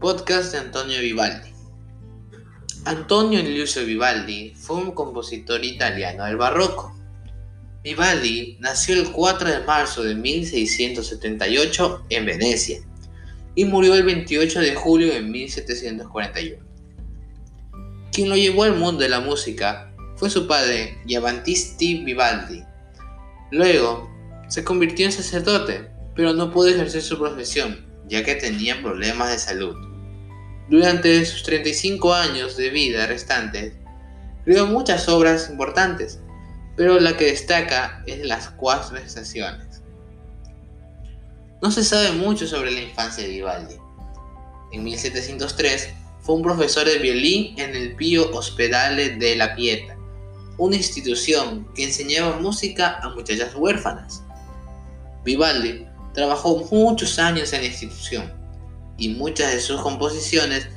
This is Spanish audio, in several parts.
Podcast de Antonio Vivaldi. Antonio Lucio Vivaldi fue un compositor italiano del barroco. Vivaldi nació el 4 de marzo de 1678 en Venecia y murió el 28 de julio de 1741. Quien lo llevó al mundo de la música fue su padre, Giovannisti Vivaldi. Luego, se convirtió en sacerdote, pero no pudo ejercer su profesión, ya que tenía problemas de salud. Durante sus 35 años de vida restantes, creó muchas obras importantes, pero la que destaca es Las Cuatro Estaciones. No se sabe mucho sobre la infancia de Vivaldi. En 1703 fue un profesor de violín en el Pío Hospedale de la Pieta, una institución que enseñaba música a muchachas huérfanas. Vivaldi trabajó muchos años en la institución y muchas de sus composiciones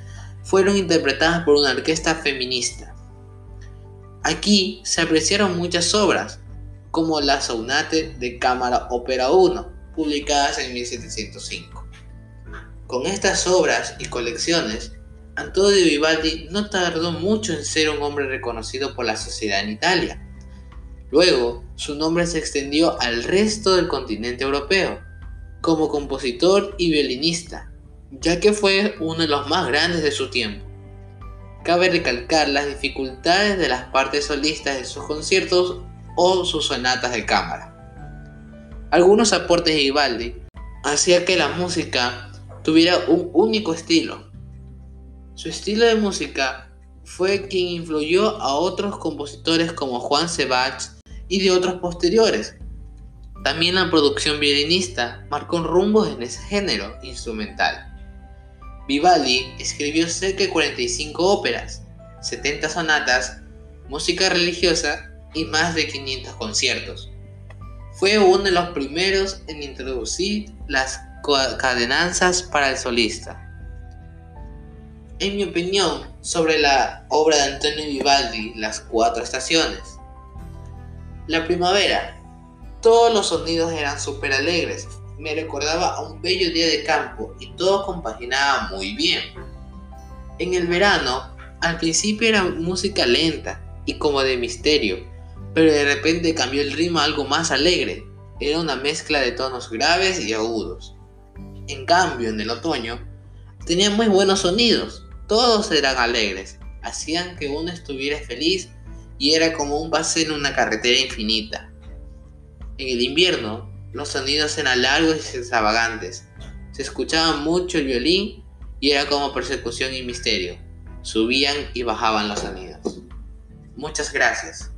fueron interpretadas por una orquesta feminista. Aquí se apreciaron muchas obras, como la Sonate de Cámara Ópera 1, publicadas en 1705. Con estas obras y colecciones, Antonio Vivaldi no tardó mucho en ser un hombre reconocido por la sociedad en Italia. Luego, su nombre se extendió al resto del continente europeo, como compositor y violinista, ya que fue uno de los más grandes de su tiempo. Cabe recalcar las dificultades de las partes solistas de sus conciertos o sus sonatas de cámara. Algunos aportes de Vivaldi hacía que la música tuviera un único estilo. Su estilo de música fue quien influyó a otros compositores como Juan Sebach y de otros posteriores. También la producción violinista marcó rumbos en ese género instrumental. Vivaldi escribió cerca de 45 óperas, 70 sonatas, música religiosa y más de 500 conciertos. Fue uno de los primeros en introducir las cadenanzas para el solista. En mi opinión sobre la obra de Antonio Vivaldi, Las Cuatro Estaciones. La primavera. Todos los sonidos eran súper alegres, me recordaba a un bello día de campo y todo compaginaba muy bien. En el verano, al principio era música lenta y como de misterio, pero de repente cambió el ritmo a algo más alegre. Era una mezcla de tonos graves y agudos. En cambio, en el otoño, tenía muy buenos sonidos. Todos eran alegres, hacían que uno estuviera feliz y era como un paseo en una carretera infinita. En el invierno, los sonidos eran largos y extravagantes. Se escuchaba mucho el violín y era como persecución y misterio. Subían y bajaban los sonidos. Muchas gracias.